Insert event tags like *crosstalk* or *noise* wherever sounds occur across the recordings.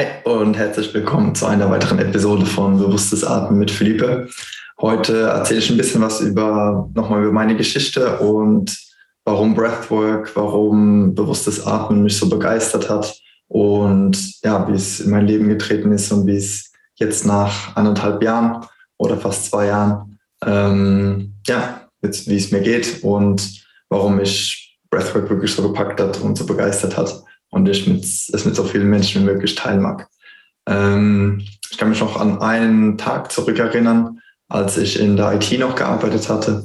Hi und herzlich willkommen zu einer weiteren Episode von Bewusstes Atmen mit Philippe. Heute erzähle ich ein bisschen was über nochmal über meine Geschichte und warum Breathwork, warum bewusstes Atmen mich so begeistert hat und ja, wie es in mein Leben getreten ist und wie es jetzt nach anderthalb Jahren oder fast zwei Jahren ähm, ja, jetzt, wie es mir geht und warum mich Breathwork wirklich so gepackt hat und so begeistert hat und ich mit, es mit so vielen Menschen wie möglich teilen mag. Ähm, ich kann mich noch an einen Tag zurückerinnern, als ich in der IT noch gearbeitet hatte.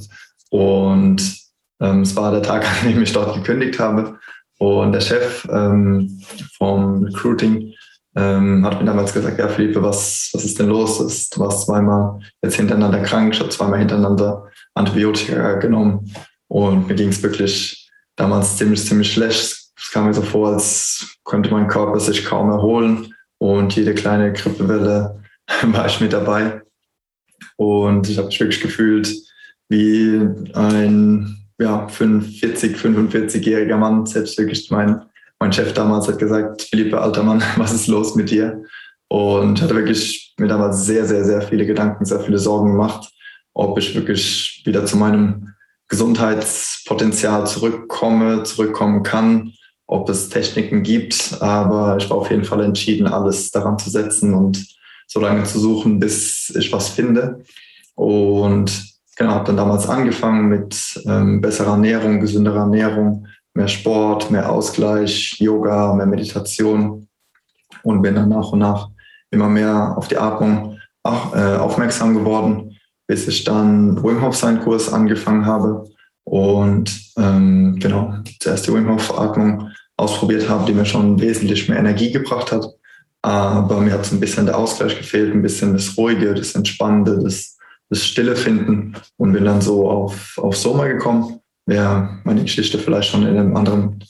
Und ähm, es war der Tag, an dem ich dort gekündigt habe. Und der Chef ähm, vom Recruiting ähm, hat mir damals gesagt, ja Philippe, was, was ist denn los? Du warst zweimal jetzt hintereinander krank, ich habe zweimal hintereinander Antibiotika genommen. Und mir ging es wirklich damals ziemlich, ziemlich schlecht es kam mir so vor, als könnte mein Körper sich kaum erholen und jede kleine Grippewelle *laughs* war ich mit dabei. Und ich habe mich wirklich gefühlt wie ein ja, 45, 45-jähriger Mann. Selbst wirklich mein, mein Chef damals hat gesagt, Philippe, alter Mann, *laughs* was ist los mit dir? Und hatte wirklich mir damals sehr, sehr, sehr viele Gedanken, sehr viele Sorgen gemacht, ob ich wirklich wieder zu meinem Gesundheitspotenzial zurückkomme, zurückkommen kann ob es Techniken gibt, aber ich war auf jeden Fall entschieden, alles daran zu setzen und so lange zu suchen, bis ich was finde. Und genau, habe dann damals angefangen mit ähm, besserer Ernährung, gesünderer Ernährung, mehr Sport, mehr Ausgleich, Yoga, mehr Meditation und bin dann nach und nach immer mehr auf die Atmung auch, äh, aufmerksam geworden, bis ich dann Wim Hof seinen Kurs angefangen habe und ähm, genau, zuerst die Wim Hof Atmung ausprobiert habe, die mir schon wesentlich mehr Energie gebracht hat. Aber mir hat so ein bisschen der Ausgleich gefehlt, ein bisschen das Ruhige, das Entspannende, das, das Stille finden und bin dann so auf, auf Soma gekommen. Wer meine Geschichte vielleicht schon in einem anderen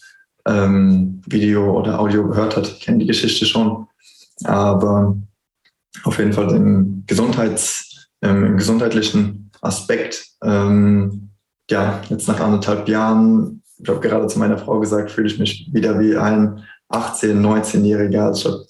ähm, Video oder Audio gehört hat, kennt die Geschichte schon. Aber auf jeden Fall im, Gesundheits, im gesundheitlichen Aspekt, ähm, ja, jetzt nach anderthalb Jahren ich habe gerade zu meiner Frau gesagt, fühle ich mich wieder wie ein 18-, 19-Jähriger. Also ich habe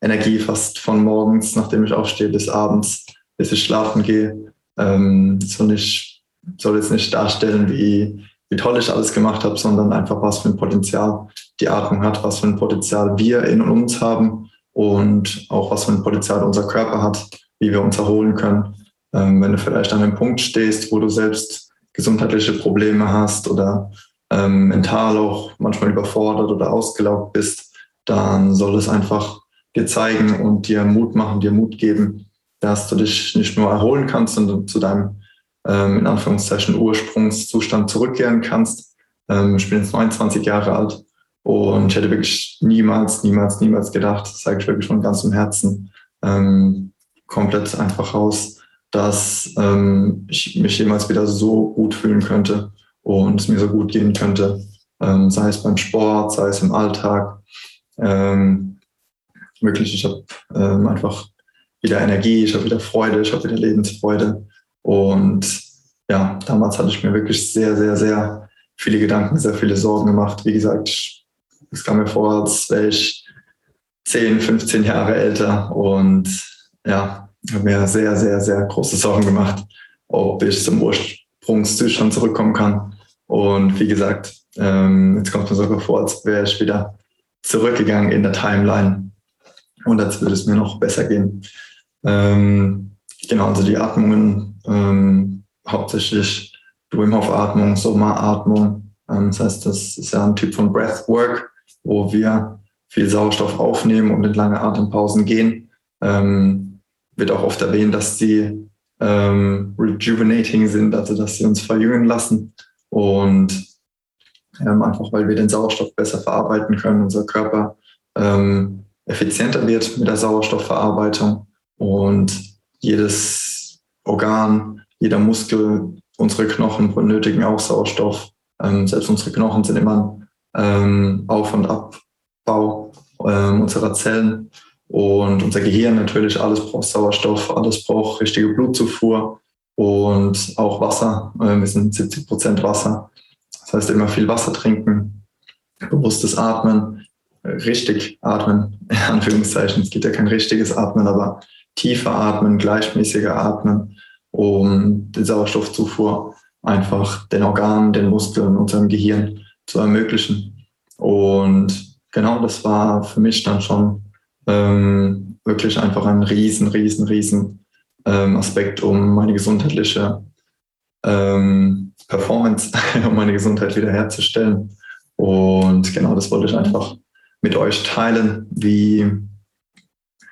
Energie fast von morgens, nachdem ich aufstehe, bis abends, bis ich schlafen gehe. Ähm, soll, nicht, soll jetzt nicht darstellen, wie, wie toll ich alles gemacht habe, sondern einfach, was für ein Potenzial die Atmung hat, was für ein Potenzial wir in uns haben und auch was für ein Potenzial unser Körper hat, wie wir uns erholen können. Ähm, wenn du vielleicht an einem Punkt stehst, wo du selbst gesundheitliche Probleme hast oder ähm, mental auch manchmal überfordert oder ausgelaugt bist, dann soll es einfach dir zeigen und dir Mut machen, dir Mut geben, dass du dich nicht nur erholen kannst, sondern zu deinem ähm, in Anführungszeichen Ursprungszustand zurückkehren kannst. Ähm, ich bin jetzt 29 Jahre alt und ich hätte wirklich niemals, niemals, niemals gedacht, das sage ich wirklich von ganzem Herzen, ähm, komplett einfach raus, dass ähm, ich mich jemals wieder so gut fühlen könnte und es mir so gut gehen könnte, ähm, sei es beim Sport, sei es im Alltag. Ähm, wirklich, ich habe ähm, einfach wieder Energie, ich habe wieder Freude, ich habe wieder Lebensfreude. Und ja, damals hatte ich mir wirklich sehr, sehr, sehr viele Gedanken, sehr viele Sorgen gemacht. Wie gesagt, es kam mir vor, als wäre ich 10, 15 Jahre älter und ja, habe mir sehr, sehr, sehr große Sorgen gemacht, ob ich zum Ursprungszustand zurückkommen kann. Und wie gesagt, ähm, jetzt kommt mir sogar vor, als wäre ich wieder zurückgegangen in der Timeline und als würde es mir noch besser gehen. Ähm, genau, also die Atmungen, ähm, hauptsächlich die Wim Hof Atmung, Soma Atmung. Ähm, das heißt, das ist ja ein Typ von Breathwork, wo wir viel Sauerstoff aufnehmen und in lange Atempausen gehen. Ähm, wird auch oft erwähnt, dass die ähm, rejuvenating sind, also dass sie uns verjüngen lassen. Und ähm, einfach weil wir den Sauerstoff besser verarbeiten können, unser Körper ähm, effizienter wird mit der Sauerstoffverarbeitung und jedes Organ, jeder Muskel, unsere Knochen benötigen auch Sauerstoff. Ähm, selbst unsere Knochen sind immer ähm, Auf- und Abbau ähm, unserer Zellen. Und unser Gehirn natürlich, alles braucht Sauerstoff, alles braucht richtige Blutzufuhr und auch Wasser. Äh, wir sind 70 Prozent Wasser. Das heißt, immer viel Wasser trinken, bewusstes Atmen, richtig atmen, in Anführungszeichen. Es gibt ja kein richtiges Atmen, aber tiefer atmen, gleichmäßiger atmen, um die Sauerstoffzufuhr einfach den Organen, den Muskeln, unserem Gehirn zu ermöglichen. Und genau, das war für mich dann schon ähm, wirklich einfach ein riesen, riesen, riesen ähm, Aspekt, um meine gesundheitliche ähm, Performance, *laughs* um meine Gesundheit wiederherzustellen. Und genau das wollte ich einfach mit euch teilen, wie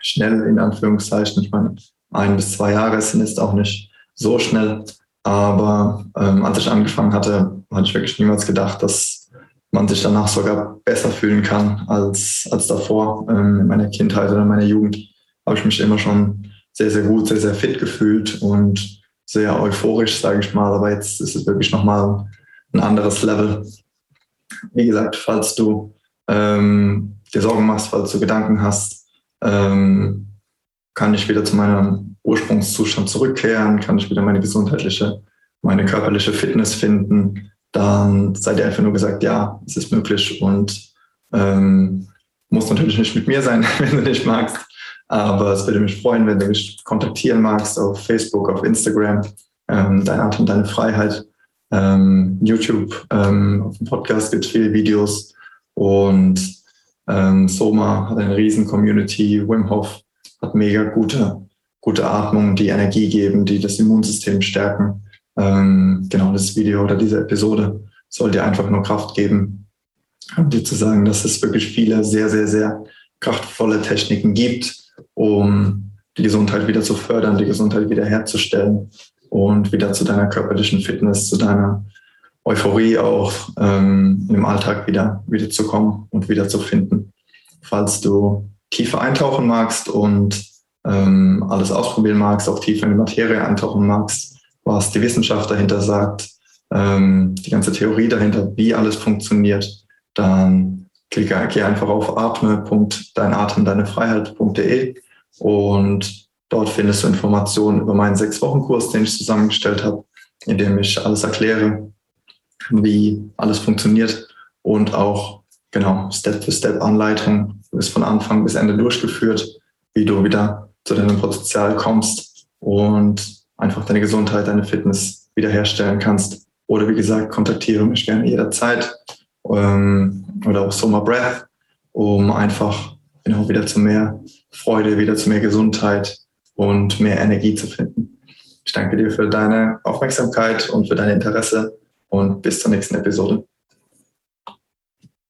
schnell in Anführungszeichen, ich meine, ein bis zwei Jahre sind jetzt auch nicht so schnell, aber ähm, als ich angefangen hatte, hatte ich wirklich niemals gedacht, dass man sich danach sogar besser fühlen kann als, als davor. Ähm, in meiner Kindheit oder in meiner Jugend habe ich mich immer schon sehr, sehr gut, sehr, sehr fit gefühlt und sehr euphorisch, sage ich mal. Aber jetzt ist es wirklich nochmal ein anderes Level. Wie gesagt, falls du ähm, dir Sorgen machst, falls du Gedanken hast, ähm, kann ich wieder zu meinem Ursprungszustand zurückkehren, kann ich wieder meine gesundheitliche, meine körperliche Fitness finden, dann seid ihr einfach nur gesagt, ja, es ist möglich und ähm, muss natürlich nicht mit mir sein, *laughs* wenn du nicht magst. Aber es würde mich freuen, wenn du mich kontaktieren magst auf Facebook, auf Instagram, ähm, dein Atem, deine Freiheit, ähm, YouTube, ähm, auf dem Podcast gibt es viele Videos und ähm, Soma hat eine riesen Community, Wim Hof hat mega gute, gute Atmung, die Energie geben, die das Immunsystem stärken. Ähm, genau das Video oder diese Episode soll dir einfach nur Kraft geben, um dir zu sagen, dass es wirklich viele sehr, sehr, sehr kraftvolle Techniken gibt, um die Gesundheit wieder zu fördern, die Gesundheit wieder herzustellen und wieder zu deiner körperlichen Fitness, zu deiner Euphorie auch ähm, im Alltag wieder, wieder zu kommen und wieder zu finden. Falls du tiefer eintauchen magst und ähm, alles ausprobieren magst, auch tiefer in die Materie eintauchen magst, was die Wissenschaft dahinter sagt, ähm, die ganze Theorie dahinter, wie alles funktioniert, dann klicke, geh einfach auf atme.deinatemdeinefreiheit.de und dort findest du Informationen über meinen sechs Wochen Kurs, den ich zusammengestellt habe, in dem ich alles erkläre, wie alles funktioniert und auch genau Step-für-Step-Anleitung ist von Anfang bis Ende durchgeführt, wie du wieder zu deinem Potenzial kommst und einfach deine Gesundheit, deine Fitness wiederherstellen kannst. Oder wie gesagt, kontaktiere mich gerne jederzeit ähm, oder auch Summer Breath, um einfach genau wieder zu mehr Freude, wieder zu mehr Gesundheit und mehr Energie zu finden. Ich danke dir für deine Aufmerksamkeit und für dein Interesse und bis zur nächsten Episode.